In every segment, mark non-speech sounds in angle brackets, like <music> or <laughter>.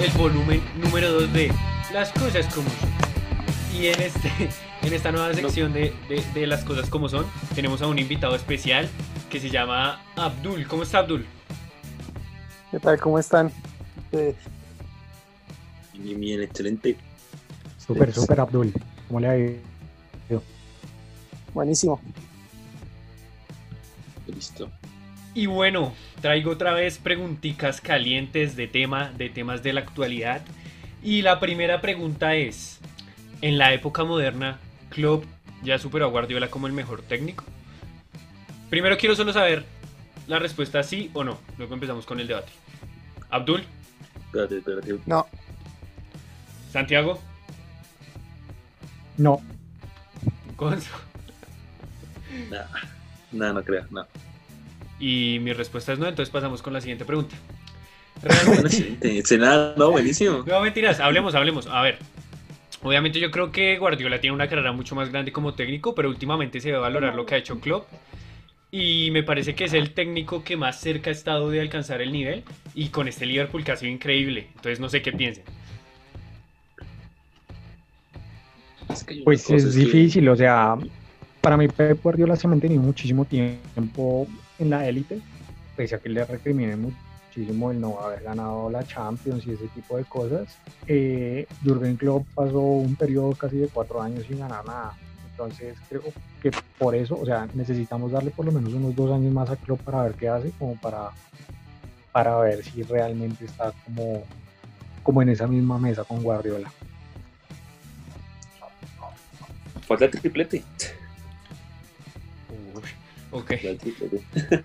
el volumen número 2 de Las cosas como son. Y en, este, en esta nueva sección de, de- de Las cosas como son, tenemos a un invitado especial que se llama Abdul. ¿Cómo está Abdul? ¿Qué tal? ¿Cómo están? Eh, Bien, bien, excelente. Súper, súper Abdul. ¿Cómo le ha ido? buenísimo. Listo. Y bueno, traigo otra vez preguntitas calientes de tema, de temas de la actualidad. Y la primera pregunta es, ¿en la época moderna, Klopp ya superó a Guardiola como el mejor técnico? Primero quiero solo saber la respuesta sí o no. Luego empezamos con el debate. Abdul, Espérate, espérate. No, Santiago, No, Gonzo. Nada, nada, no creas, nada. Y mi respuesta es no, entonces pasamos con la siguiente pregunta. Realmente... <laughs> no, buenísimo. No, mentiras, hablemos, hablemos. A ver, obviamente yo creo que Guardiola tiene una carrera mucho más grande como técnico, pero últimamente se debe valorar lo que ha hecho Klopp. Y me parece que es el técnico que más cerca ha estado de alcanzar el nivel. Y con este Liverpool que ha sido increíble. Entonces no sé qué piensen. Pues es difícil, o sea, para mí Pep Guardiola se ha mantenido muchísimo tiempo en la élite, pese a que le recriminen muchísimo el no haber ganado la Champions y ese tipo de cosas. Eh, Jürgen Klopp pasó un periodo casi de cuatro años sin ganar nada. Entonces creo que por eso, o sea, necesitamos darle por lo menos unos dos años más a Klopp para ver qué hace, como para, para ver si realmente está como, como en esa misma mesa con Guardiola. Falta triplete. Ok, triplete. <laughs>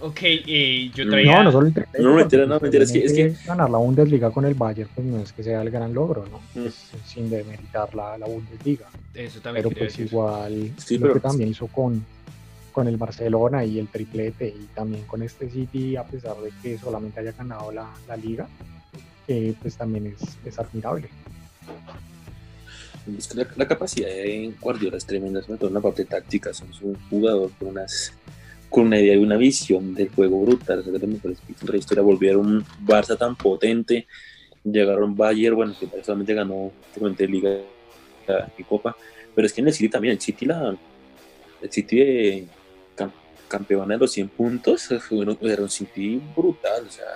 ok, eh, yo No, traía... No, no solo el triplete, No, mentira, no, mentira, es que- es que- ganar la Bundesliga con el Bayern pues no es que sea el gran logro, ¿no? Mm. Pues, sin demeritar la, la Bundesliga, Eso también pero pues decir. igual Sí, lo pero- que también hizo con, con el Barcelona y el triplete y también con este City, a pesar de que solamente haya ganado la, la liga, eh, pues también es, es admirable. Es que la, capacidad de Guardiola es tremenda, sobre todo en la parte táctica. Son un jugador con, una idea y una visión del juego brutal. Equipos de un Barça tan potente. Llegaron Bayern, bueno, que solamente ganó solamente Liga y Copa. Pero es que en el City también, el City, la, el City de cam- campeona de los 100 puntos, <laughs> un- era un City brutal. O sea,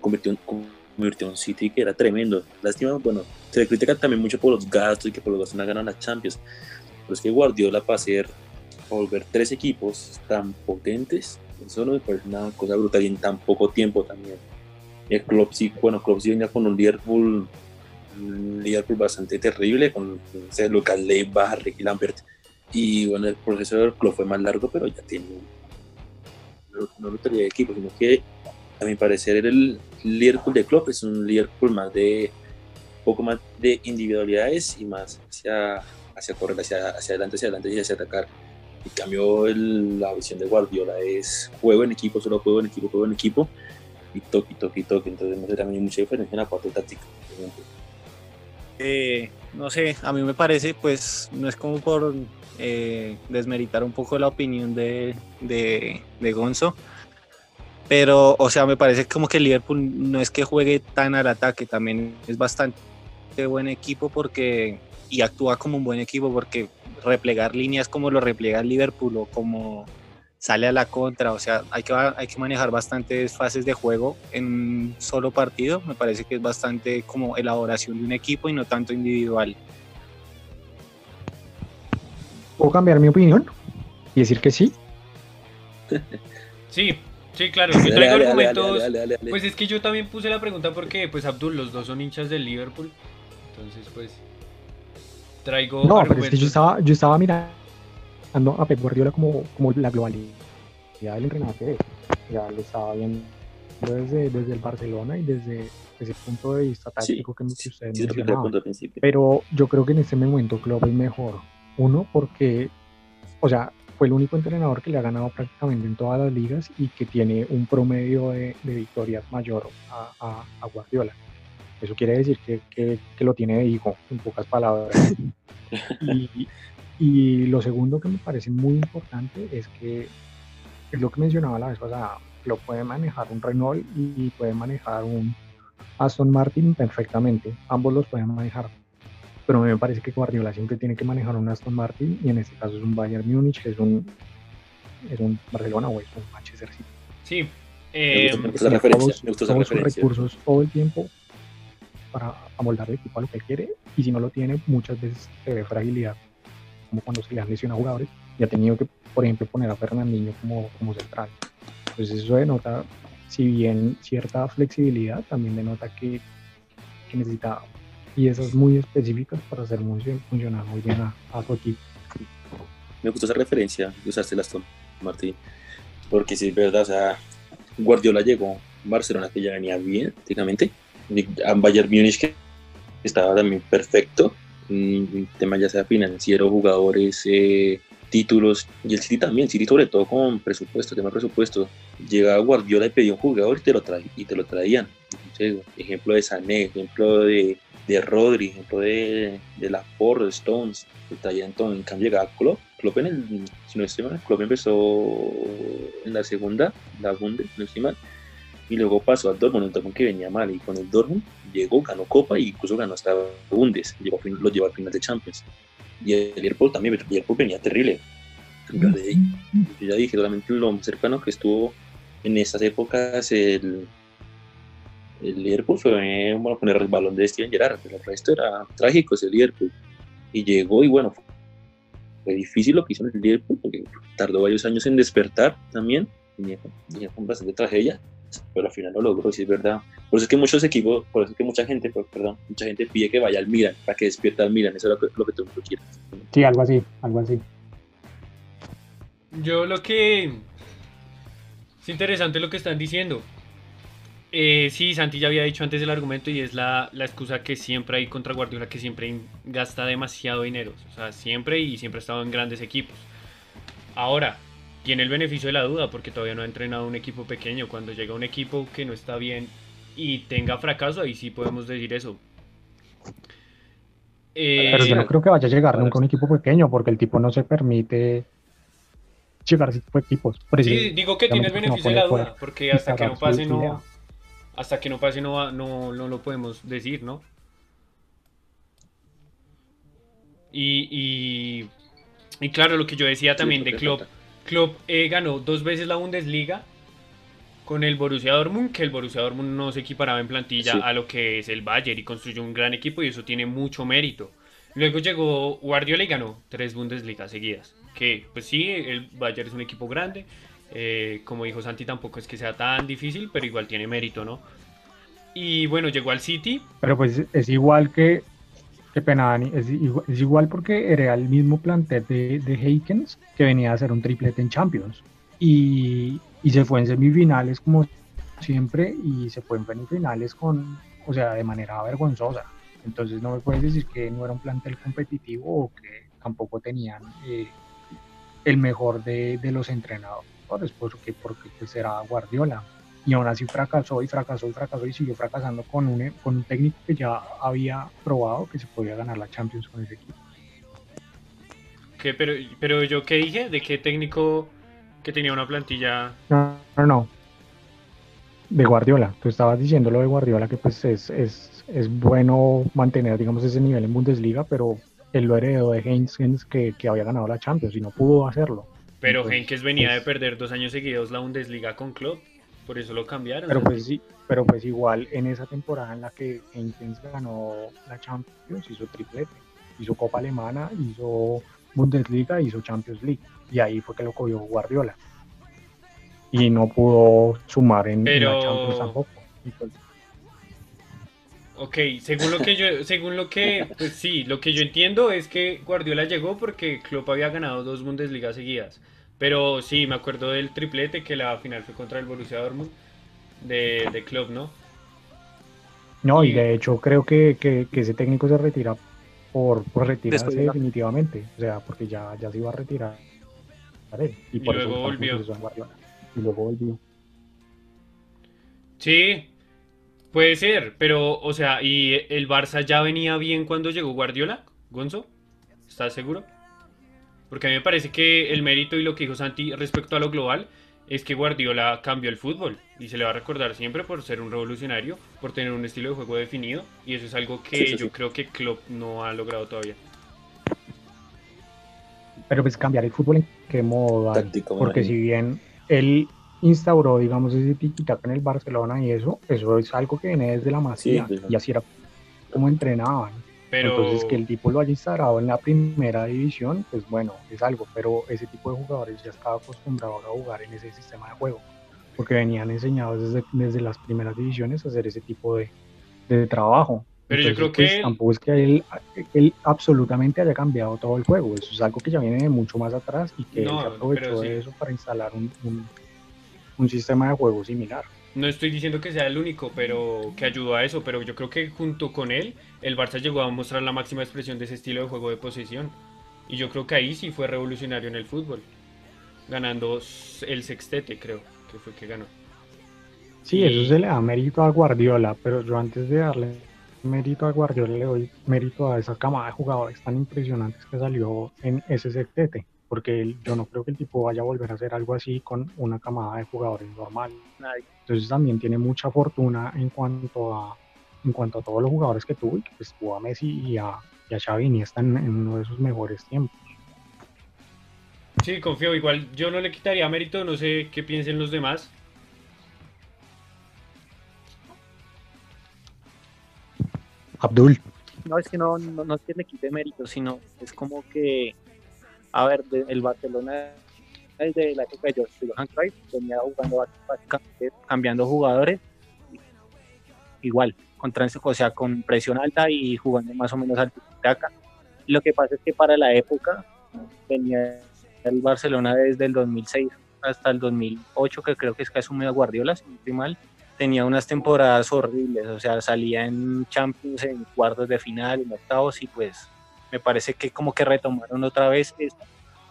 convirtió, en- convirtió un City que era tremendo. Lástima, bueno, se le critica también mucho por los gastos y que por los gastos no ganan las Champions. Pero es que Guardiola para hacer, volver tres equipos tan potentes, eso no me parece una cosa brutal y en tan poco tiempo también. El Klopp sí, bueno, Klopp sí venía con un Liverpool, un Liverpool bastante terrible, con ese Leiva, Ricky Lambert. Y bueno, el proceso del Klopp fue más largo, pero ya tiene no, no lo tenía de equipo, sino que a mi parecer el Liverpool de Klopp es un Liverpool más de poco más de individualidades y más hacia, hacia correr hacia, hacia adelante, hacia adelante y hacia atacar. En cambio, el- la visión de Guardiola es juego en equipo, solo juego en equipo, juego en equipo y toque, toque, toque. Entonces, no sé, también hay mucha diferencia en la parte táctica. Eh, no sé, a mí me parece, pues, no es como por eh, desmeritar un poco la opinión de, de, de Gonzo, pero, o sea, me parece como que el Liverpool no es que juegue tan al ataque, también es bastante buen equipo porque, y actúa como un buen equipo porque replegar líneas como lo replega el Liverpool o como sale a la contra, o sea, hay que, hay que manejar bastantes fases de juego en un solo partido, me parece que es bastante como elaboración de un equipo y no tanto individual. ¿Puedo cambiar mi opinión y decir que sí? <laughs> Sí, sí, claro. Yo traigo dale, argumentos... dale, dale, dale, dale. Pues es que yo también puse la pregunta porque, pues, Abdul, los dos son hinchas del Liverpool. Entonces, pues, traigo No, pero es argumentos. que yo estaba, yo estaba mirando a Pep Guardiola como, como la globalidad del entrenador que es. Ya lo estaba viendo desde, desde el Barcelona y desde ese punto de vista Sí, táctico que, que ustedes Sí, que conté al principio. Pero yo creo que en este momento Klopp es mejor. Uno, porque, o sea, fue el único entrenador que le ha ganado prácticamente en todas las ligas y que tiene un promedio de, de victorias mayor a, a- a Guardiola. Eso quiere decir que, que- que lo tiene de hijo, en pocas palabras. <laughs> y, y lo segundo que me parece muy importante es que es lo que mencionaba la vez pasada, lo puede manejar un Renault y puede manejar un Aston Martin perfectamente, ambos los pueden manejar. Pero me parece que Guardiola siempre tiene que manejar un Aston Martin y en este caso es un Bayern Múnich, es un, es un Barcelona o es un Manchester City. Sí. Me eh, gusta, me gusta esa referencia. Me gusta esa todos sus referencia. recursos todo el tiempo para amoldar el equipo a lo que quiere y si no lo tiene muchas veces se ve fragilidad como cuando se le han lesionado jugadores y ha tenido que por ejemplo poner a Fernandinho como, como central entonces eso denota si bien cierta flexibilidad también denota que, que necesita piezas muy específicas para hacer funcio- funcionar muy bien a, a su equipo Me gustó esa referencia que usaste, Aston Martín. Porque sí, es verdad, o sea, Guardiola llegó Barcelona que ya venía bien, A Bayern Múnich que estaba también perfecto. Mm, tema ya sea financiero, jugadores, eh, títulos. Y el City también, City sobre todo con presupuesto, tema de presupuesto. Llegaba Guardiola y pedía un jugador y te lo, y te lo traían. Entonces, ejemplo de Sané, ejemplo de, de Rodri, ejemplo de, de Laporte, de Stones, te traían todo. En cambio llegaba Klopp. Klopp en el, si no estoy mal, Klopp empezó en la segunda, la Bundes, si no estoy mal, y luego pasó al Dortmund, un Dortmund que venía mal, y con el Dortmund llegó, ganó Copa e incluso ganó hasta Bundes, llegó, lo llevó al final de Champions. Y el Liverpool también, el Liverpool venía terrible. Yo, de yo ya dije, solamente lo más cercano que estuvo en esas épocas el, el Liverpool fue bueno, poner el balón de Steven Gerrard, pero el resto era trágico ese Liverpool. Y llegó y bueno, fue difícil lo que hizo en el Liverpool porque tardó varios años en despertar también, venía con, venía con bastante tragedia, pero al final lo logró, si es verdad. Por eso es que muchos equipos, por eso es que mucha gente, pues, perdón, mucha gente pide que vaya al Milan, para que despierta al Milan, eso es lo que, lo que todo el mundo quiere. sí algo así algo así Yo lo que... Es interesante lo que están diciendo. Eh, sí, Santi ya había dicho antes el argumento y es la, la excusa que siempre hay contra Guardiola, que siempre gasta demasiado dinero. O sea, siempre y siempre ha estado en grandes equipos. Ahora, tiene el beneficio de la duda porque todavía no ha entrenado un equipo pequeño. Cuando llega un equipo que no está bien y tenga fracaso, ahí sí podemos decir eso. Eh, Pero yo no creo que vaya a llegar nunca a un equipo pequeño porque el tipo no se permite llegar a ese tipo de equipos. Sí, digo que tiene el beneficio de la duda, porque hasta que no pase no. Hasta que no pase no, no, no lo podemos decir, ¿no? Y, y, y claro, lo que yo decía también Sí, de Klopp. Klopp eh, ganó dos veces la Bundesliga con el Borussia Dortmund, que el Borussia Dortmund no se equiparaba en plantilla Sí. a lo que es el Bayern y construyó un gran equipo y eso tiene mucho mérito. Luego llegó Guardiola y ganó tres Bundesligas seguidas. Que pues sí, el Bayern es un equipo grande. Eh, como dijo Santi, tampoco es que sea tan difícil, pero igual tiene mérito, ¿no? Y bueno, llegó al City. Pero pues es igual que, que pena, Dani, es igual, es igual porque era el mismo plantel de, de Heikens que venía a hacer un triplete en Champions. Y, y se fue en semifinales como siempre y se fue en semifinales con, o sea, de manera vergonzosa. Entonces no me puedes decir que no era un plantel competitivo o que tampoco tenían eh, el mejor de, de los porque, porque pues era Guardiola y aún así fracasó y fracasó y fracasó y siguió fracasando con un, con un técnico que ya había probado que se podía ganar la Champions con ese equipo. Que, pero, pero yo qué dije, de qué técnico que tenía una plantilla. No, no, no. De Guardiola. Tú estabas diciendo lo de Guardiola que pues es, es, es bueno mantener, digamos, ese nivel en Bundesliga, pero él lo heredó de Heinz que, que había ganado la Champions y no pudo hacerlo. Pero Entonces, Henkes venía de pues- perder dos años seguidos la Bundesliga con Klopp, por eso lo cambiaron. Pero pues sí, pero pues igual en esa temporada en la que Heinz ganó la Champions, hizo triplete, hizo Copa Alemana, hizo Bundesliga, hizo Champions League. Y ahí fue que lo cogió Guardiola. Y no pudo sumar en, la Champions tampoco. Y pues, Ok, según lo que yo, <laughs> según lo que, pues sí, lo que yo entiendo es que Guardiola llegó porque Klopp había ganado dos Bundesligas seguidas. Pero sí, me acuerdo del triplete que la final fue contra el Borussia Dortmund de, de Klopp, ¿no? no, y de hecho creo que, que- que ese técnico se retira por, por retirarse Después definitivamente. O sea, porque ya, ya se iba a retirar. él, Y, luego eso volvió. Y luego volvió. Sí, puede ser, pero, o sea, ¿y el Barça ya venía bien cuando llegó Guardiola, Gonzo? ¿Estás seguro? Porque a mí me parece que el mérito y lo que dijo Santi respecto a lo global es que Guardiola cambió el fútbol y se le va a recordar siempre por ser un revolucionario, por tener un estilo de juego definido y eso es algo que Sí, sí, yo sí. creo que Klopp no ha logrado todavía. Pero pues cambiar el fútbol en qué modo, Porque si bien él instauró, digamos, ese tiki en el Barcelona y eso, eso es algo que viene desde la masía y así era como entrenaban. Pero Entonces que el tipo lo haya instaurado en la primera división, pues bueno, es algo, pero ese tipo de jugadores ya estaba acostumbrado a jugar en ese sistema de juego, porque venían enseñados desde, desde las primeras divisiones a hacer ese tipo de, de trabajo. Pero yo creo pues, que tampoco es que él, él absolutamente haya cambiado todo el juego, eso es algo que ya viene de mucho más atrás y que él se aprovechó sí. de eso para instalar un, un, un sistema de juego similar. No estoy diciendo que sea el único, pero que ayudó a eso, pero yo creo que junto con él el Barça llegó a mostrar la máxima expresión de ese estilo de juego de posesión y yo creo que ahí sí fue revolucionario en el fútbol, ganando el sextete creo que fue que ganó. Sí, Y- eso se le da mérito a Guardiola, pero yo antes de darle mérito a Guardiola le doy mérito a esa camada de jugadores tan impresionantes que salió en ese sectete, porque yo no creo que el tipo vaya a volver a hacer algo así con una camada de jugadores normal. Nadie. Entonces también tiene mucha fortuna en cuanto a en cuanto a todos los jugadores que tuvo y que pues, tuvo a Messi y a, y a Xavi Iniesta en, en uno de sus mejores tiempos. Sí, confío, igual yo no le quitaría mérito, no sé qué piensen los demás. Abdul, No, es que no, no, no es que le quite mérito, sino es como que, a ver, de- el Barcelona el de la época de Johan- Johan Cruyff venía jugando básicamente cambiando jugadores igual, con o sea, con presión alta y jugando más o menos al tiki-taka. Lo que pasa es que para la época tenía el Barcelona desde el 2006 hasta el 2008, que creo que es que asumió a Guardiola, si no estoy mal, tenía unas temporadas horribles, o sea, salía en Champions, en cuartos de final, en octavos, y pues me parece que como que retomaron otra vez esto,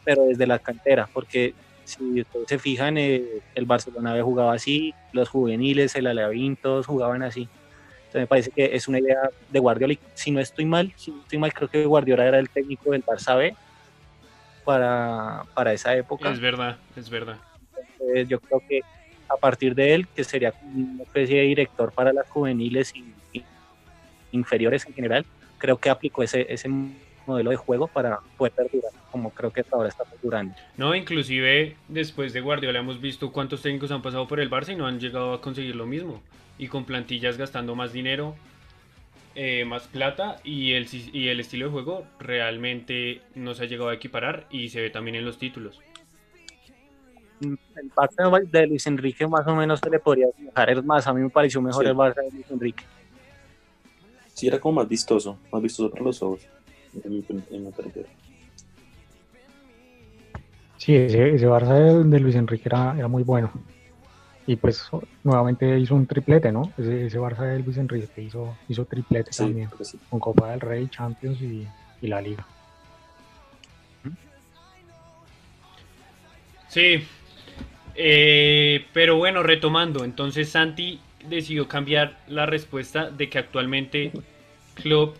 pero desde la cantera, porque si ustedes se fijan, eh, el Barcelona había jugado así, los juveniles, el Alavín, todos jugaban así. Entonces me parece que es una idea de Guardiola, y si no estoy mal, si no estoy mal, creo que Guardiola era el técnico del Barça B para, para esa época. Es verdad, es verdad. Entonces, yo creo que a partir de él, que sería una especie de director para las juveniles y, y inferiores en general, creo que aplicó ese, ese modelo de juego para poder perdurar, como creo que hasta ahora está perdurando. No, inclusive después de Guardiola hemos visto cuántos técnicos han pasado por el Barça y no han llegado a conseguir lo mismo. Y con plantillas gastando más dinero, eh, más plata y el, y el estilo de juego realmente no se ha llegado a equiparar y se ve también en los títulos. Mm, El Barça de Luis Enrique más o menos se le podría dejar, es más, a mí me pareció mejor Sí. el Barça de Luis Enrique. Sí, era como más vistoso, más vistoso para los ojos. En mi, en mi parecer. Sí, ese, ese Barça de, de Luis Enrique era, era muy bueno. Y pues nuevamente hizo un triplete, ¿no? Ese, ese Barça de Luis Enrique hizo, hizo triplete Sí, también, sí. con Copa del Rey, Champions y, y la Liga. Sí, eh, pero bueno, retomando, entonces Santi decidió cambiar la respuesta de que actualmente Klopp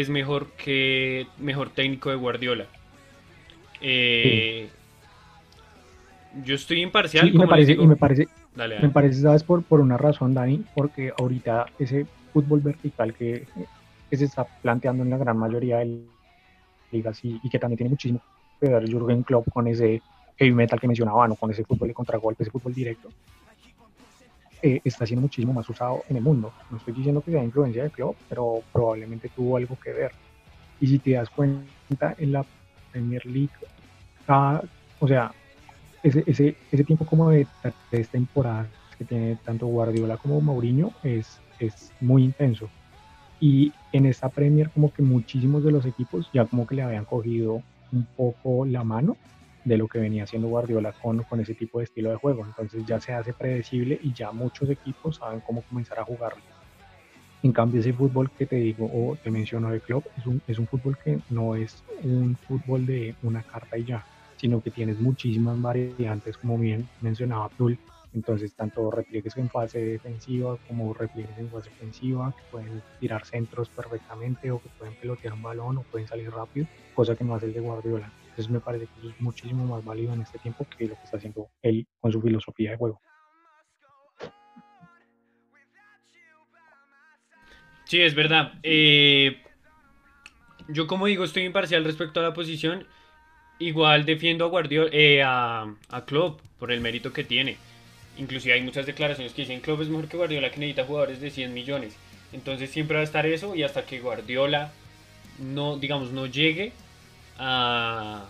es mejor que mejor técnico de Guardiola. Eh, Yo estoy imparcial. Sí, y me parece, digo. y me parece, Dale, me parece, ¿sabes? Por, por una razón, Dani, porque ahorita ese fútbol vertical que, que se está planteando en la gran mayoría de ligas y, y que también tiene muchísimo que ver Jürgen Klopp con ese heavy metal que mencionaba, ¿no? con ese fútbol de contragolpe, ese fútbol directo, eh, está siendo muchísimo más usado en el mundo. No estoy diciendo que sea influencia de Klopp, pero probablemente tuvo algo que ver. Y si te das cuenta, en la Premier League, cada- o sea, ese, ese, ese tiempo como de tres temporadas que tiene tanto Guardiola como Mourinho es, es muy intenso. Y en esta Premier como que muchísimos de los equipos ya como que le habían cogido un poco la mano de lo que venía haciendo Guardiola con, con ese tipo de estilo de juego. Entonces ya se hace predecible y ya muchos equipos saben cómo comenzar a jugarlo. En cambio, ese fútbol que te digo o te menciono de club es un, es un fútbol que no es un fútbol de una carta y ya, sino que tienes muchísimas variantes, como bien mencionaba Abdul. Entonces, tanto repliegues en fase defensiva como repliegues en fase ofensiva, que pueden tirar centros perfectamente o que pueden pelotear un balón o pueden salir rápido, cosa que no hace el de Guardiola. Entonces me parece que eso es muchísimo más válido en este tiempo que lo que está haciendo él con su filosofía de juego. Sí, es verdad. Eh, yo como digo, estoy imparcial respecto a la posición. Igual defiendo a Guardiola, eh, a, Klopp por el mérito que tiene. Inclusive hay muchas declaraciones que dicen Klopp es mejor que Guardiola que necesita jugadores de 100 millones. Entonces siempre va a estar eso y hasta que Guardiola no, digamos, no llegue a,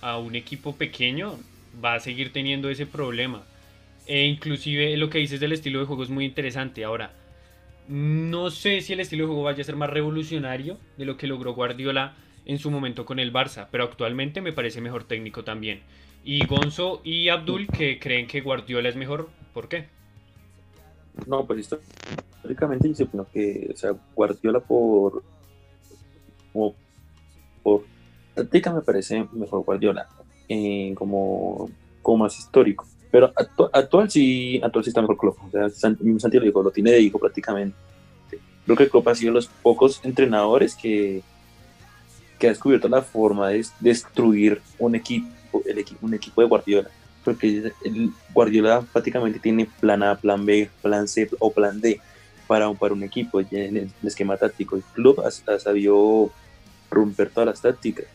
a un equipo pequeño, va a seguir teniendo ese problema. E inclusive lo que dices del estilo de juego es muy interesante. Ahora, no sé si el estilo de juego vaya a ser más revolucionario de lo que logró Guardiola en su momento con el Barça, pero actualmente me parece mejor técnico también. Y Gonzo y Abdul que creen que Guardiola es mejor, ¿por qué? No, pues históricamente yo que, Guardiola por, por me parece mejor Guardiola, eh, como, como más histórico. Pero actual, sí, actual sí está mejor Klopp. O sea, Santiago dijo, lo tiene de hijo prácticamente. Creo que Klopp ha sido los pocos entrenadores que, que ha descubierto la forma de destruir un equipo, el equipo, un equipo de Guardiola. Porque el Guardiola prácticamente tiene plan A, plan B, plan C o plan D para, para un equipo en el esquema táctico. El club ha sabido romper todas las tácticas,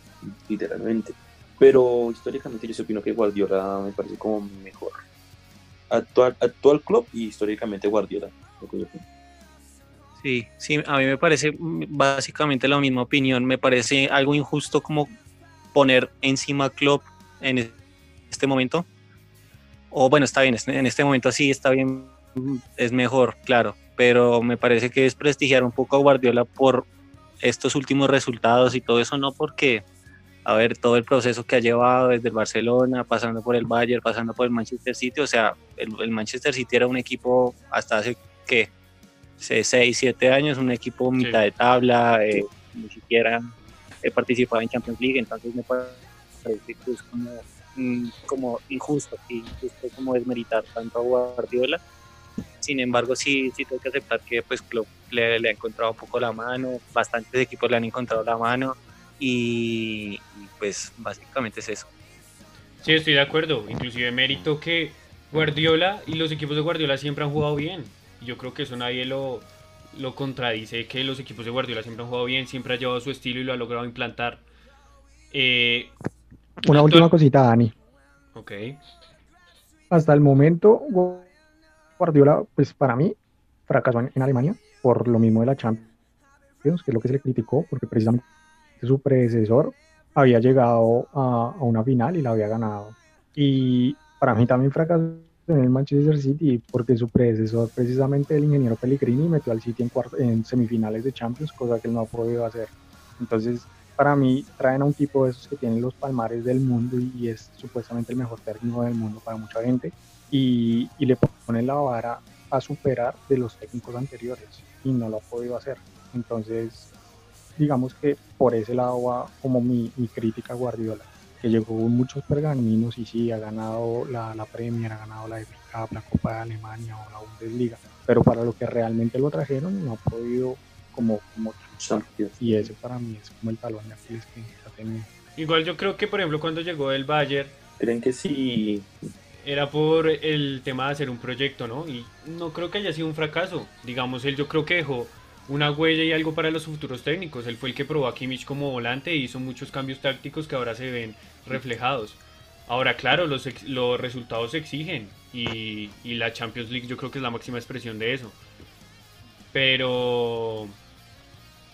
literalmente. Pero históricamente yo opino que Guardiola me parece como mejor. Actual, actual club y históricamente Guardiola. Sí, sí, a mí me parece básicamente la misma opinión. Me parece algo injusto como poner encima club en este momento. O bueno, está bien, en este momento sí está bien, es mejor, claro. Pero me parece que es prestigiar un poco a Guardiola por estos últimos resultados y todo eso, no porque a ver todo el proceso que ha llevado desde el Barcelona, pasando por el Bayern, pasando por el Manchester City. O sea, el, Manchester City era un equipo hasta hace que 6, 7 años, un equipo mitad de tabla, eh, ni siquiera he participado en Champions League, entonces me parece que es como, mm, como injusto, injusto como desmeritar tanto a Guardiola. Sin embargo, sí, sí tengo que aceptar que pues le, le ha encontrado un poco la mano, bastantes equipos le han encontrado la mano y, pues básicamente es eso. Sí, estoy de acuerdo. Inclusive mérito que Guardiola y los equipos de Guardiola siempre han jugado bien. Yo creo que eso nadie lo, lo contradice, que los equipos de Guardiola siempre han jugado bien, siempre ha llevado su estilo y lo ha logrado implantar. Eh, Una última cosita, Dani. Ok. Hasta el momento, Guardiola, pues para mí, fracasó en, en Alemania por lo mismo de la Champions, que es lo que se le criticó, porque precisamente su predecesor había llegado a, una final y la había ganado. Y para mí también fracasó en el Manchester City porque su predecesor, precisamente el ingeniero Pellegrini, metió al City en, en semifinales de Champions, cosa que él no ha podido hacer. Entonces, para mí, traen a un tipo de esos que tienen los palmares del mundo y es supuestamente el mejor técnico del mundo para mucha gente y, y le ponen la vara a superar de los técnicos anteriores y no lo ha podido hacer. Entonces, digamos que por ese lado va como mi, crítica a Guardiola, que llegó con muchos pergaminos y sí, ha ganado la, la Premier, ha ganado la FA la Copa de Alemania o la Bundesliga, pero para lo que realmente lo trajeron no ha podido como, como y ese para mí es como el talón de Aquiles que ha tenido. Igual yo creo que por ejemplo cuando llegó el Bayern, creen que sí era por el tema de hacer un proyecto, ¿no? Y no creo que haya sido un fracaso. Digamos, él yo creo que dejó una huella y algo para los futuros técnicos. Él fue el que probó a Kimmich como volante e hizo muchos cambios tácticos que ahora se ven reflejados. Ahora, claro, los, los resultados se exigen y, y, la Champions League yo creo que es la máxima expresión de eso. Pero...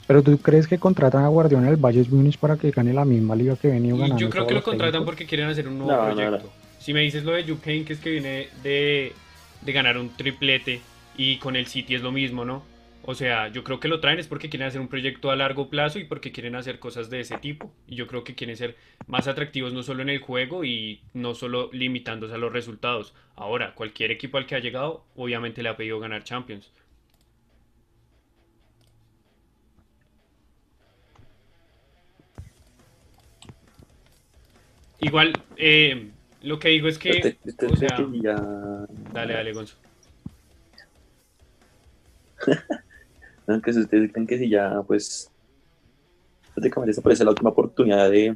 ¿Pero tú crees que contratan a Guardiola en el Bayern Munich para que gane la misma liga que venía ganando? Yo creo que lo contratan porque quieren hacer un nuevo proyecto. Si me dices lo de Juppé, que es que viene de, de ganar un triplete y con el City es lo mismo, ¿no? O sea, yo creo que lo traen es porque quieren hacer un proyecto a largo plazo y porque quieren hacer cosas de ese tipo. Y yo creo que quieren ser más atractivos no solo en el juego y no solo limitándose a los resultados. Ahora, cualquier equipo al que ha llegado, obviamente le ha pedido ganar Champions. Igual, eh, lo que digo es que... Este, este o sea, ya... Dale, dale, Gonzo. <laughs> que ustedes creen que si ya, pues, prácticamente esa parece la última oportunidad de,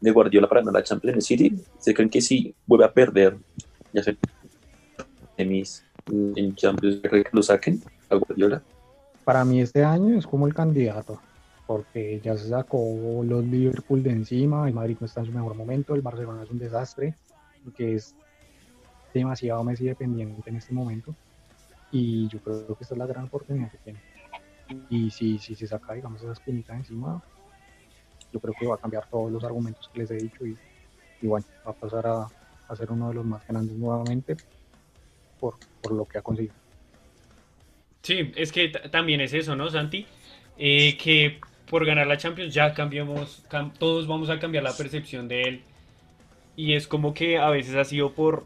de Guardiola para ganar la Champions City? ¿Se creen que si vuelve a perder, ya sé, mis en Champions, que lo saquen a Guardiola? Para mí este año es como el candidato, porque ya se sacó los Liverpool de encima, el Madrid no está en su mejor momento, el Barcelona es un desastre, que es demasiado Messi dependiente en este momento, y yo creo que esta es la gran oportunidad que tiene. Y si, si se saca, digamos, esa espinita encima, yo creo que va a cambiar todos los argumentos que les he dicho y, y bueno, va a pasar a, a, ser uno de los más grandes nuevamente por, por lo que ha conseguido. Sí, es que también es eso, ¿no, Santi? Eh, que por ganar la Champions ya cambiamos, cam todos vamos a cambiar la percepción de él. Y es como que a veces ha sido por,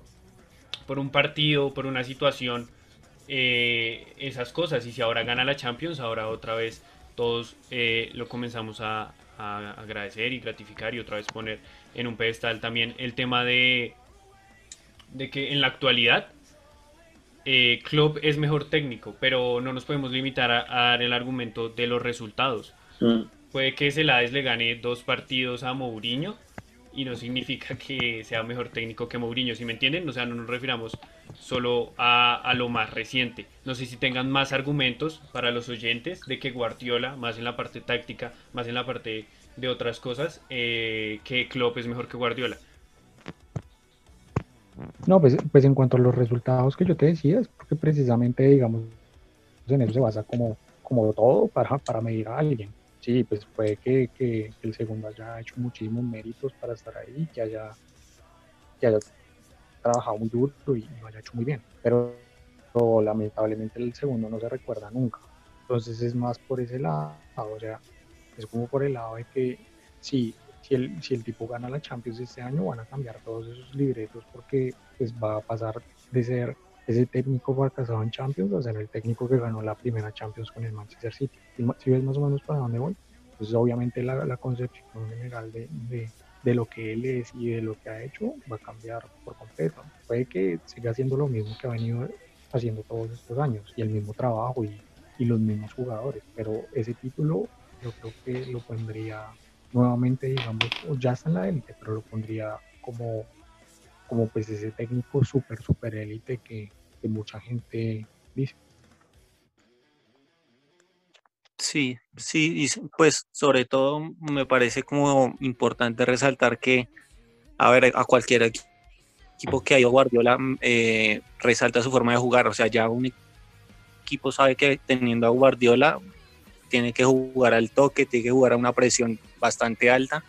por un partido, por una situación, eh, esas cosas. Y si ahora gana la Champions, ahora otra vez todos eh, lo comenzamos a, a, agradecer y gratificar y otra vez poner en un pedestal también el tema de, de que en la actualidad eh, Klopp es mejor técnico, pero no nos podemos limitar a, a dar el argumento de los resultados. Mm. Puede que Celades le gane dos partidos a Mourinho y no significa que sea mejor técnico que Mourinho, si me entienden? O sea, no nos refiramos solo a, a, lo más reciente. No sé si tengan más argumentos para los oyentes de que Guardiola, más en la parte táctica, más en la parte de otras cosas, eh, que Klopp es mejor que Guardiola. No, pues, pues en cuanto a los resultados que yo te decía, es porque precisamente, digamos, en eso se basa como, como todo para, para medir a alguien. Sí, pues puede que, que, el segundo haya hecho muchísimos méritos para estar ahí, que haya, que haya trabajado muy duro y lo haya hecho muy bien, pero, lamentablemente el segundo no se recuerda nunca. Entonces es más por ese lado, o sea, es como por el lado de que sí, si el, si el tipo gana la Champions este año, van a cambiar todos esos libretos porque pues va a pasar de ser ese técnico fracasado en Champions a ser el técnico que ganó la primera Champions con el Manchester City. Si ves más o menos para dónde voy, pues obviamente la, la concepción general de, de, de, lo que él es y de lo que ha hecho va a cambiar por completo. Puede que siga haciendo lo mismo que ha venido haciendo todos estos años y el mismo trabajo y, y los mismos jugadores, pero ese título yo creo que lo pondría nuevamente, digamos, ya está en la élite, pero lo pondría como, como pues ese técnico súper, súper élite que, mucha gente dice. Sí, sí, y pues sobre todo me parece como importante resaltar que, a ver, a cualquier equipo que haya Guardiola eh, resalta su forma de jugar, o sea, ya un equipo sabe que teniendo a Guardiola tiene que jugar al toque, tiene que jugar a una presión bastante alta.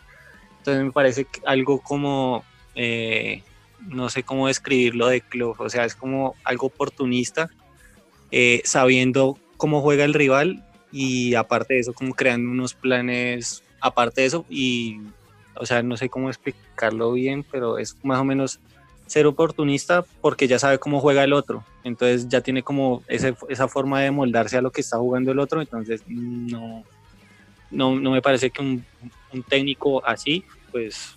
Entonces me parece algo como, eh, no sé cómo describirlo de club, o sea, es como algo oportunista, eh, sabiendo cómo juega el rival y aparte de eso, como creando unos planes aparte de eso y, o sea, no sé cómo explicarlo bien, pero es más o menos ser oportunista porque ya sabe cómo juega el otro. Entonces ya tiene como esa forma de moldarse a lo que está jugando el otro. Entonces no, no, me parece que un, técnico así, pues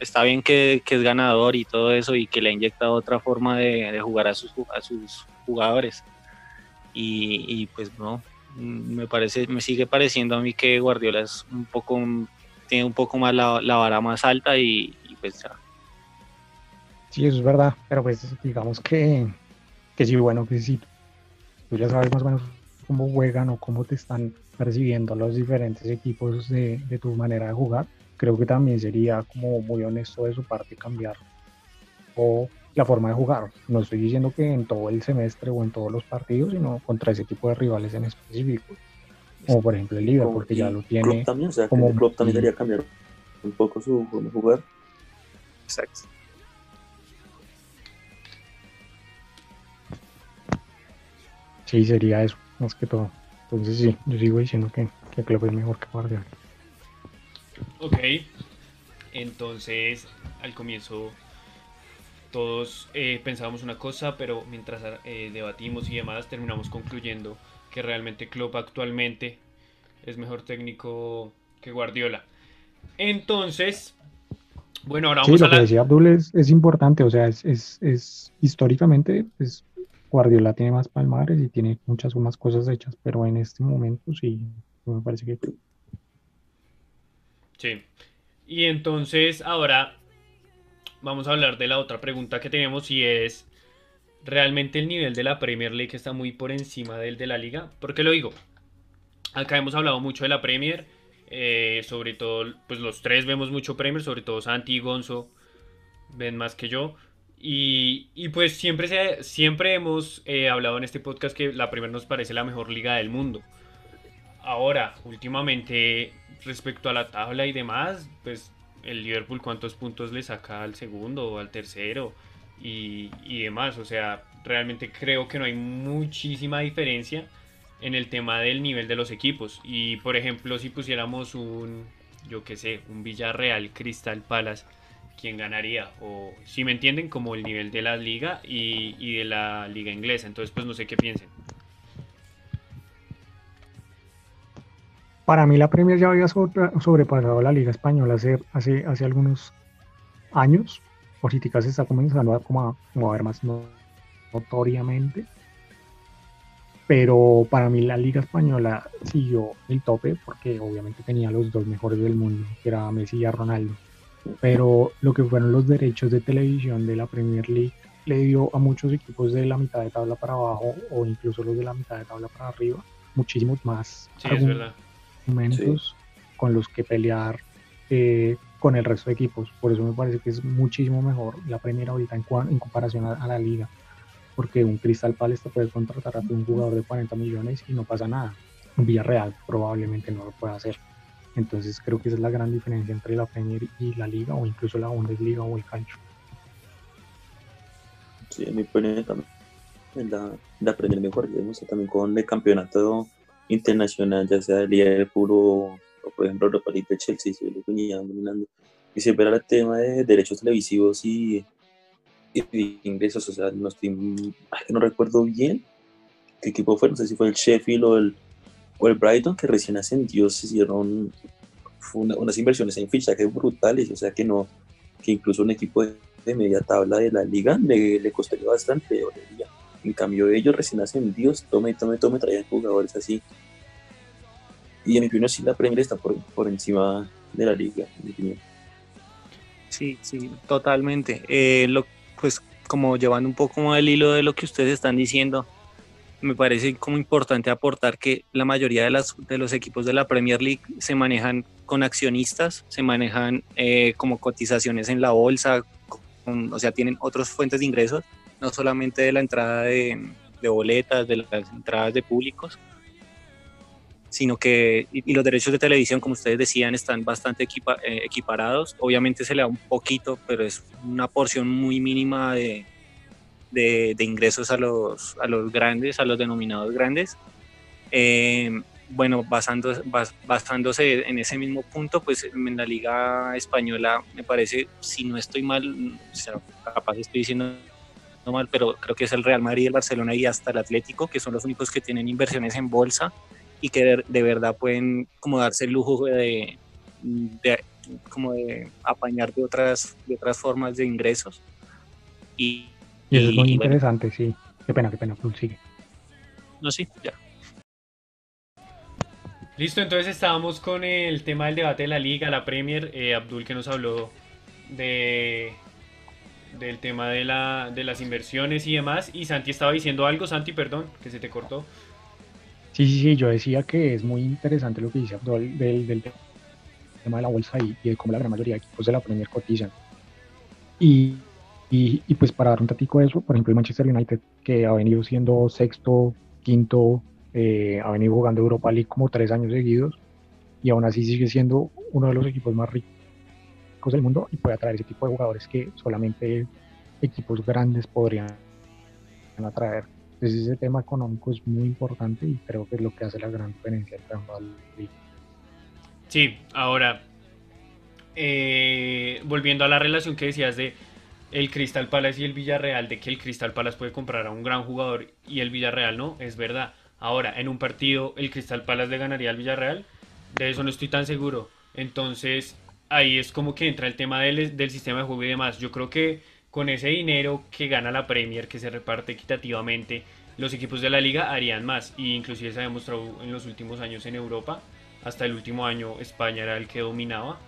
está bien que, es ganador y todo eso y que le ha inyectado otra forma de, jugar a sus, jugadores. Y, pues no, me parece, me sigue pareciendo a mí que Guardiola es un poco, tiene un poco más la, vara más alta y, pues ya Sí, eso es verdad, pero pues digamos que, que sí, bueno, que sí, tú ya sabes más o menos cómo juegan o cómo te están percibiendo los diferentes equipos de tu manera de jugar, creo que también sería como muy honesto de su parte cambiar o la forma de jugar. No estoy diciendo que en todo el semestre o en todos los partidos, sino contra ese tipo de rivales en específico. Como por ejemplo el Liverpool, porque ya lo tiene. también, o sea, como el también debería cambiar un poco su forma de jugar. Exacto. Sí, sería eso, más que todo. Entonces sí, yo sigo diciendo que, que Klopp es mejor que Guardiola. Ok, entonces al comienzo todos eh, pensábamos una cosa, pero mientras eh, debatimos y demás terminamos concluyendo que realmente Klopp actualmente es mejor técnico que Guardiola. Entonces, bueno, ahora vamos sí, a lo que decía Abdul es, es, importante, o sea, es, es, es históricamente es Guardiola tiene más palmares y tiene muchas más cosas hechas, pero en este momento sí, me parece que... Sí. Y entonces ahora vamos a hablar de la otra pregunta que tenemos y es, ¿realmente el nivel de la Premier League está muy por encima del de la liga? ¿Por qué lo digo? Acá hemos hablado mucho de la Premier, eh, sobre todo, pues los tres vemos mucho Premier, sobre todo Santi y Gonzo ven más que yo. Y, y pues siempre, se, siempre hemos eh, hablado en este podcast que la Premier nos parece la mejor liga del mundo. Ahora, últimamente, respecto a la tabla y demás, pues el Liverpool cuántos puntos le saca al segundo o al tercero y, y demás. O sea, realmente creo que no hay muchísima diferencia en el tema del nivel de los equipos. Y por ejemplo, si pusiéramos un, yo qué sé, un Villarreal Crystal Palace, ¿quién ganaría? O si me entienden, como el nivel de la liga y, y de la liga inglesa. Entonces, pues no sé qué piensen. Para mí la Premier ya había sobrepasado la Liga Española hace, hace, hace algunos años. Ahorita se está comenzando a, como a, como ver más notoriamente. Pero para mí la Liga Española siguió el tope porque obviamente tenía los dos mejores del mundo, que era Messi y Ronaldo. Pero lo que fueron los derechos de televisión de la Premier League le dio a muchos equipos de la mitad de tabla para abajo o incluso los de la mitad de tabla para arriba muchísimos más Sí, es. Argumentos con los que pelear eh, con el resto de equipos. Por eso me parece que es muchísimo mejor la Premier ahorita en, en comparación a, a la liga. Porque un Crystal Palace te puede contratar a un jugador de 40 millones y no pasa nada. Un Villarreal probablemente no lo pueda hacer. Entonces creo que esa es la gran diferencia entre la Premier y la liga o incluso la Bundesliga o el calcio. Sí, en mi opinión también. La, la Premier mejor, digamos, también con el campeonato internacional, ya sea de Liverpool o, por ejemplo Europa League de Chelsea, se lo dominando. Y se verá el tema de derechos televisivos y, y ingresos, o sea, no estoy, no recuerdo bien qué equipo fue, no sé si fue el Sheffield o el, o el Brighton, que recién ascendió, se hicieron una- unas inversiones en fichajes brutales, o sea que no, que incluso un equipo de, de media tabla de la liga le, le costaría bastante, dolería. En cambio, ellos recién ascendidos, tome, tome, tome, traían jugadores así. Y en mi opinión, sí, la Premier está por, por encima de la liga, en mi opinión. Sí, sí, totalmente. Eh, lo, pues como llevando un poco el hilo de lo que ustedes están diciendo, me parece como importante aportar que la mayoría de, las, de los equipos de la Premier League se manejan con accionistas, se manejan eh, como cotizaciones en la bolsa, o sea, tienen otras fuentes de ingresos, no solamente de la entrada de, de boletas, de las entradas de públicos, sino que y, los derechos de televisión, como ustedes decían, están bastante equipa- eh, equiparados. Obviamente se le da un poquito, pero es una porción muy mínima de, de, de ingresos a los, a los grandes, a los denominados grandes. Eh, bueno, basando, bas- basándose en ese mismo punto, pues en la Liga Española me parece, si no estoy mal, capaz estoy diciendo mal, pero creo que es el Real Madrid, el Barcelona y hasta el Atlético, que son los únicos que tienen inversiones en bolsa y que de, de verdad pueden como darse el lujo de, de- como de apañar de otras, de otras formas de ingresos. Y, Y eso es muy y, bueno, interesante, sí. Qué pena, qué pena, sigue. no, sí, ya. Listo, entonces estábamos con el tema del debate de la liga, la Premier. eh, Abdul que nos habló de del tema de, la, de las inversiones y demás. Y Santi estaba diciendo algo, Santi, perdón, que se te cortó. Sí, sí, sí, yo decía que es muy interesante lo que dice Abdul del, del tema de la bolsa y, de cómo la gran mayoría de equipos de la Premier cotizan. Y, y, y pues para dar un tatico de eso, por ejemplo, el Manchester United, que ha venido siendo sexto, quinto, eh, ha venido jugando Europa League como tres años seguidos y aún así sigue siendo uno de los equipos más ricos del mundo y puede atraer ese tipo de jugadores que solamente equipos grandes podrían atraer. Entonces ese tema económico es muy importante y creo que es lo que hace la gran diferencia entre ambas ligas. Sí, ahora, eh, volviendo a la relación que decías de el Crystal Palace y el Villarreal, de que el Crystal Palace puede comprar a un gran jugador y el Villarreal no, es verdad. Ahora, en un partido, el Crystal Palace le ganaría al Villarreal, de eso no estoy tan seguro. Entonces, ahí es como que entra el tema del, del sistema de juego y demás. Yo creo que con ese dinero que gana la Premier, que se reparte equitativamente, los equipos de la liga harían más. Y inclusive se ha demostrado en los últimos años en Europa. Hasta el último año España era el que dominaba.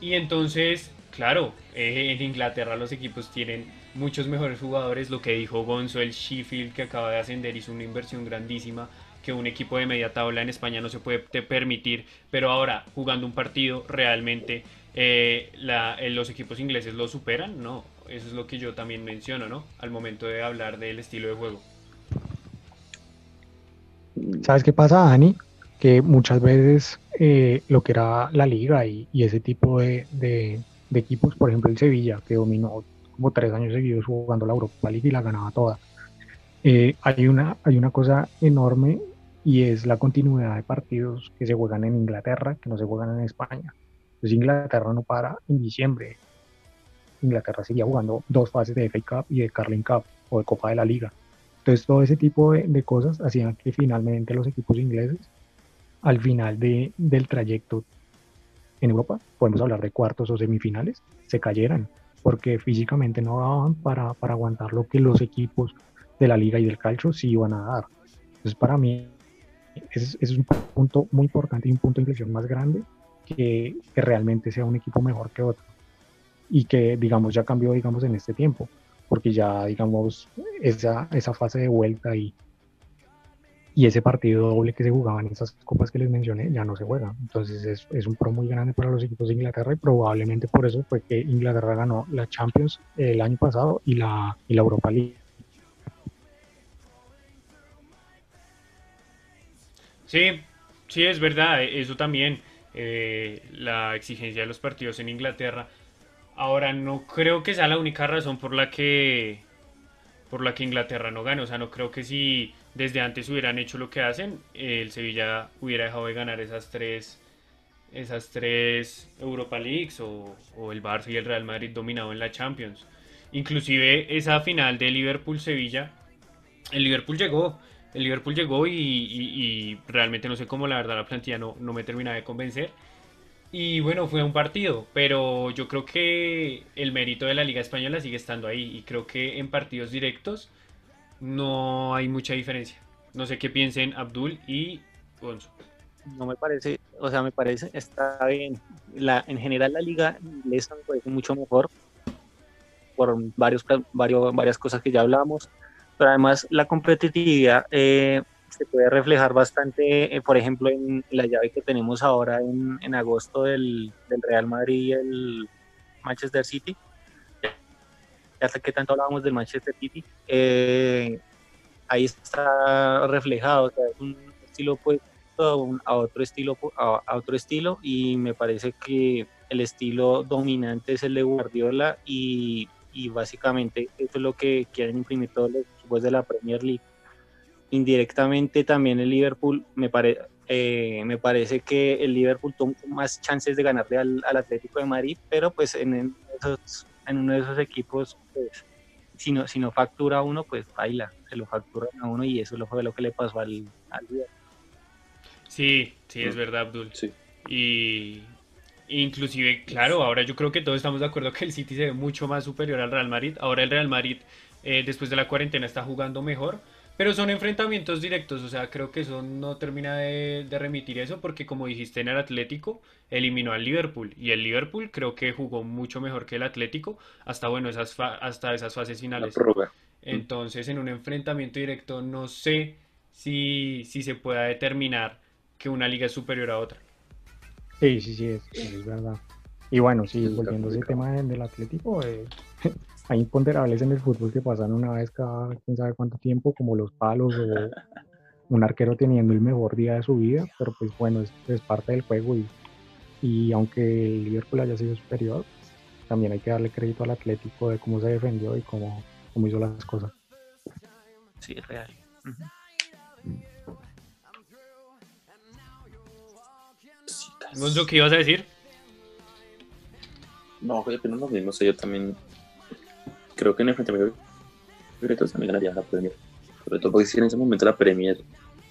Y entonces, claro, eh, en Inglaterra los equipos tienen muchos mejores jugadores. Lo que dijo Gonzo, el Sheffield que acaba de ascender hizo una inversión grandísima que un equipo de media tabla en España no se puede permitir. Pero ahora, jugando un partido, realmente eh, eh, los equipos ingleses lo superan. No, eso es lo que yo también menciono, ¿no? Al momento de hablar del estilo de juego. ¿Sabes qué pasa, Dani? Que muchas veces eh, lo que era la liga y, ese tipo de, equipos, por ejemplo el Sevilla, que dominó como tres años seguidos jugando la Europa League y la ganaba toda. Eh, hay, una, hay una cosa enorme y es la continuidad de partidos que se juegan en Inglaterra, que no se juegan en España. Entonces Inglaterra no para en diciembre. Inglaterra seguía jugando dos fases de FA Cup y de Carling Cup o de Copa de la Liga. Entonces todo ese tipo de, cosas hacían que finalmente los equipos ingleses, al final de, del trayecto en Europa, podemos hablar de cuartos o semifinales, se cayeran, porque físicamente no daban para, para aguantar lo que los equipos de la liga y del calcio sí iban a dar. Entonces para mí ese, es un punto muy importante y un punto de inflexión más grande que, que realmente sea un equipo mejor que otro y que digamos ya cambió digamos en este tiempo porque ya, digamos, esa, esa fase de vuelta y, y ese partido doble que se jugaba en esas copas que les mencioné ya no se juega. Entonces es, es, un pro muy grande para los equipos de Inglaterra y probablemente por eso fue que Inglaterra ganó la Champions el año pasado y la, y la Europa League. Sí, sí, es verdad, eso también. Eh, la exigencia de los partidos en Inglaterra Ahora, no creo que sea la única razón por la que por la que Inglaterra no gane. O sea, no creo que si desde antes hubieran hecho lo que hacen, el Sevilla hubiera dejado de ganar esas tres esas tres Europa Leagues o, el Barça y el Real Madrid dominado en la Champions. Inclusive esa final de Liverpool-Sevilla, el Liverpool llegó, el Liverpool llegó y, realmente no sé cómo la verdad la plantilla no, no me termina de convencer. Y bueno, fue un partido, pero yo creo que el mérito de la Liga Española sigue estando ahí y creo que en partidos directos no hay mucha diferencia. No sé qué piensen Abdul y Gonzo. No me parece, o sea, me parece, está bien. La, en general la liga inglesa me parece mucho mejor por varios, varios, varias cosas que ya hablamos, pero además la competitividad eh, se puede reflejar bastante, eh, por ejemplo, en la llave que tenemos ahora en, en agosto del, del, Real Madrid y el Manchester City. Ya que tanto hablábamos del Manchester City. Eh, ahí está reflejado, o sea, es un estilo pues a, otro estilo a, otro estilo y me parece que el estilo dominante es el de Guardiola y, y básicamente eso es lo que quieren imprimir todos los equipos de la Premier League indirectamente también el Liverpool me, eh, me parece que el Liverpool tuvo más chances de ganarle al, Atlético de Madrid, pero pues en, esos, en uno de esos equipos, pues, si no, si no factura uno, pues baila, se lo factura a uno y eso fue lo que le pasó al, al Liverpool. Sí, sí, es mm. verdad, Abdul. Sí. Y inclusive, claro, ahora yo creo que todos estamos de acuerdo que el City se ve mucho más superior al Real Madrid. Ahora el Real Madrid, eh, después de la cuarentena, está jugando mejor pero son enfrentamientos directos, o sea, creo que eso no termina de, remitir eso porque como dijiste en el Atlético, eliminó al Liverpool y el Liverpool creo que jugó mucho mejor que el Atlético hasta bueno, esas hasta esas fases finales. Entonces, en un enfrentamiento directo no sé si, si se pueda determinar que una liga es superior a otra. Sí, sí, sí, es, verdad. Y bueno, sí, volviendo a ese tema del Atlético, eh, <laughs> hay imponderables en el fútbol que pasan una vez cada quién sabe cuánto tiempo, como los palos o un arquero teniendo el mejor día de su vida, pero pues bueno, es, parte del juego y, y, aunque el Liverpool haya sido superior, también hay que darle crédito al Atlético de cómo se defendió y cómo, cómo hizo las cosas. Sí, es real. ¿Qué ibas a decir? No, yo opino lo mismo, yo también creo que en el enfrentamiento directo también ganaría la Premier. Sobre todo porque si en ese momento la Premier,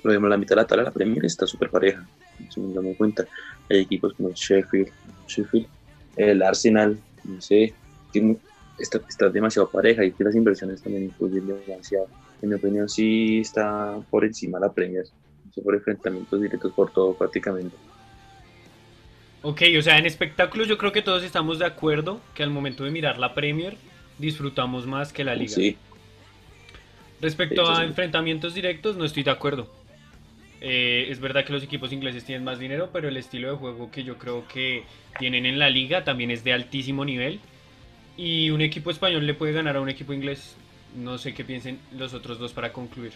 por ejemplo, la mitad de la tabla la Premier está súper pareja. Si cuenta, hay equipos como el Sheffield, Sheffield, el Arsenal, no sé, está, está demasiado pareja y las inversiones también influyen demasiado. En mi opinión, sí está por encima la Premier, por enfrentamientos directos por todo prácticamente. Ok, o sea, en espectáculos yo creo que todos estamos de acuerdo que al momento de mirar la Premier disfrutamos más que la liga. Sí, Respecto a enfrentamientos directos, no estoy de acuerdo. Eh, es verdad que los equipos ingleses tienen más dinero, pero el estilo de juego que yo creo que tienen en la liga también es de altísimo nivel. Y un equipo español le puede ganar a un equipo inglés. No sé qué piensen los otros dos para concluir.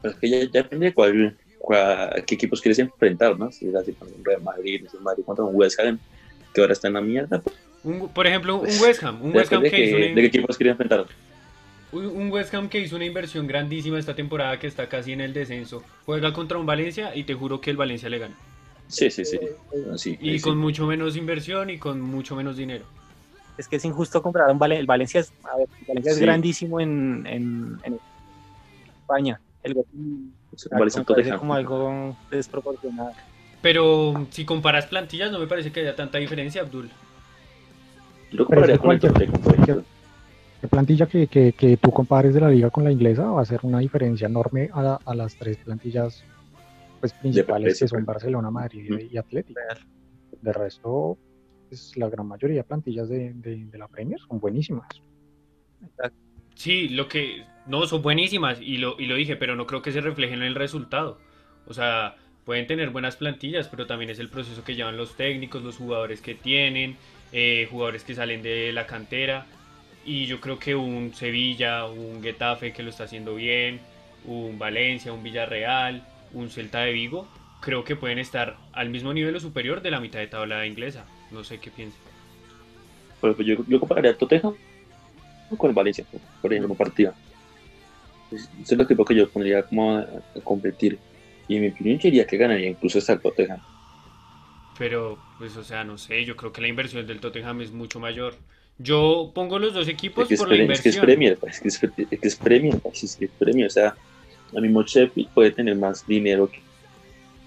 pero es que ya, ya depende de cuál, qué equipos quieres enfrentar, ¿no? Si es así con un Real Madrid, si es Madrid contra un West Ham, que ahora está en la mierda, pues, Un- por ejemplo, un West Ham. Un West depende Ham de, que hizo una- de qué equipos quieres enfrentar. Un West Ham que hizo una inversión grandísima esta temporada que está casi en el descenso. Juega contra un Valencia y te juro que el Valencia le gana. Sí, sí, sí. Y sí, con sí. mucho menos inversión y con mucho menos dinero. Es que es injusto comprar un Valencia. El Valencia es, a ver, el Valencia es Sí. grandísimo en, en, en España. El gol Es como algo desproporcionado. Pero si comparas plantillas, no me parece que haya tanta diferencia, Abdul. Yo lo compararía con el cualquier- ejemplo. La plantilla que, que, que tú compares de la liga con la inglesa va a ser una diferencia enorme a, la- a las tres plantillas pues, principales que son pues. Barcelona, Madrid y- Ujú. y Atlético. De resto, pues, la gran mayoría de plantillas de, de- de la Premier son buenísimas. Sí, lo que. No, son buenísimas y lo, y lo dije, pero no creo que se reflejen en el resultado. O sea, pueden tener buenas plantillas, pero también es el proceso que llevan los técnicos, los jugadores que tienen, eh, jugadores que salen de la cantera. Y yo creo que un Sevilla, un Getafe que lo está haciendo bien, un Valencia, un Villarreal, un Celta de Vigo, creo que pueden estar al mismo nivel o superior de la mitad de tabla inglesa. No sé qué piensan. Por ejemplo, yo, compararía a con el Valencia, por ejemplo, partida. Es es el equipo que yo pondría como a, a competir. Y en mi opinión, yo diría que ganaría incluso hasta el Tottenham. Pero, pues, o sea, no sé, yo creo que la inversión del Tottenham es mucho mayor. Yo pongo los dos equipos Es que es, por la pre- es que es inversión. Premier, pues, es que es, es que es Premier, pues, es que es Premier. O sea, el mismo Sheffield puede tener más dinero que,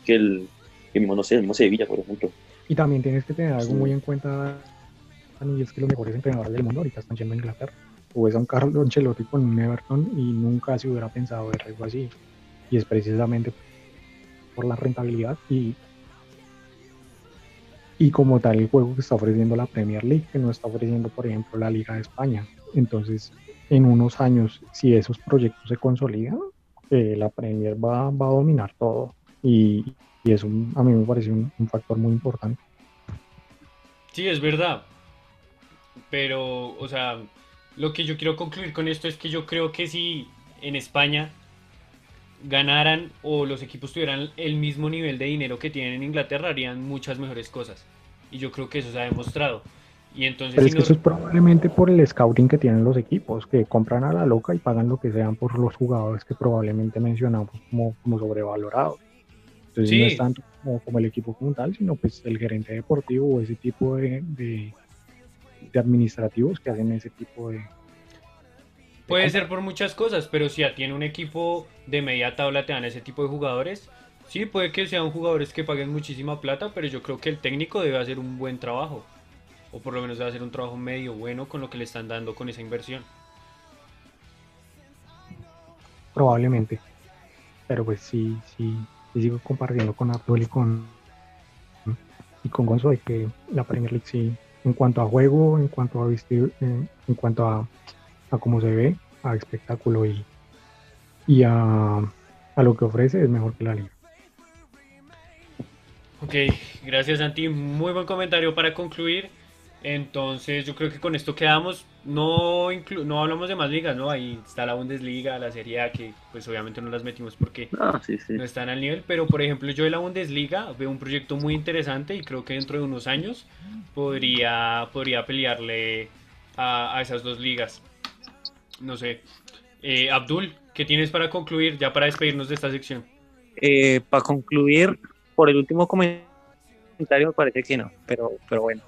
que el, que mismo, no sé, el mismo Sevilla, por ejemplo. Y también tienes que tener algo Sí. muy en cuenta, y es que los mejores entrenadores del mundo ahorita están yendo a Inglaterra. O ves a un Carlo con un Everton y nunca se hubiera pensado ver algo así. Y es precisamente por la rentabilidad y, y como tal el juego que está ofreciendo la Premier League, que no está ofreciendo, por ejemplo, la Liga de España. Entonces, en unos años, si esos proyectos se consolidan, eh, la Premier va, va a dominar todo. Y, y eso a mí me parece un factor muy importante. Sí, es verdad. Pero, o sea, lo que yo quiero concluir con esto es que yo creo que si en España ganaran o los equipos tuvieran el mismo nivel de dinero que tienen en Inglaterra, harían muchas mejores cosas. Y yo creo que eso se ha demostrado. Y entonces, Pero si es que eso es probablemente por el scouting que tienen los equipos, que compran a la loca y pagan lo que sean por los jugadores que probablemente mencionamos como, como sobrevalorados. Entonces Sí. no es tanto como, como el equipo como tal, sino pues el gerente deportivo o ese tipo de, de, de administrativos que hacen ese tipo de... Puede ser por muchas cosas, pero si a ti en un equipo de media tabla te dan ese tipo de jugadores, sí, puede que sean jugadores que paguen muchísima plata, pero yo creo que el técnico debe hacer un buen trabajo. O por lo menos debe hacer un trabajo medio bueno con lo que le están dando con esa inversión. probablemente. Pero pues sí, sí, sí sigo compartiendo con Abdul y con, y con Gonzo de que la Premier League sí, en cuanto a juego, en cuanto a vestir, en, en cuanto a, a cómo se ve, a espectáculo y, y a, a lo que ofrece es mejor que la liga. Ok, gracias Santi. Muy buen comentario para concluir. Entonces yo creo que con esto quedamos. No, inclu- no hablamos de más ligas, ¿no? Ahí está la Bundesliga, la Serie A, que pues obviamente no las metimos porque Ah, sí, sí. no están al nivel, pero por ejemplo yo de la Bundesliga veo un proyecto muy interesante y creo que dentro de unos años podría, podría pelearle a, a esas dos ligas. No sé. Eh, Abdul, ¿qué tienes para concluir ya para despedirnos de esta sección? Eh, para concluir, por el último comentario me parece que no, pero, pero bueno.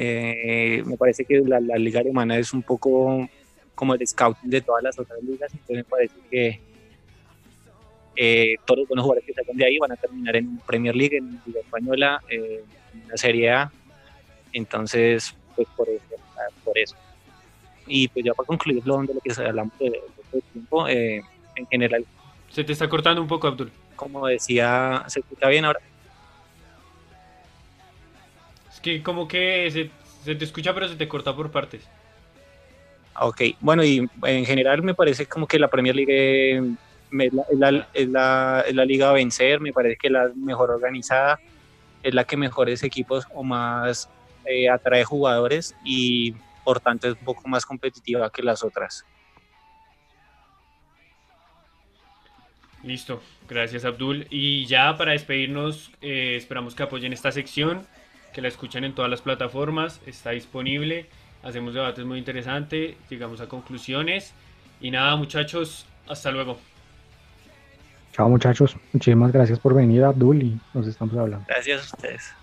Eh, me parece que la, la liga alemana es un poco como el scouting de todas las otras ligas, entonces me parece que eh, todos los buenos jugadores que salgan de ahí van a terminar en Premier League, en Liga Española, eh, en la Serie A. Entonces, pues por eso. Por eso. Y pues ya para concluir lo de lo que hablamos de, de el tiempo, eh, en general Se te está cortando un poco, Abdul. como decía, ¿se escucha bien ahora? Es que como que se, se te escucha pero se te corta por partes. Ok, bueno, y en general me parece como que la Premier League es la, es la- es la- es la liga a vencer, me parece que es la mejor organizada, es la que mejores equipos o más eh, atrae jugadores y por tanto es un poco más competitiva que las otras. Listo, gracias Abdul. Y ya para despedirnos, eh, esperamos que apoyen esta sección, que la escuchen en todas las plataformas, está disponible, hacemos debates muy interesantes, llegamos a conclusiones. Y nada muchachos, hasta luego. Chao muchachos, muchísimas gracias por venir Abdul y nos estamos hablando. Gracias a ustedes.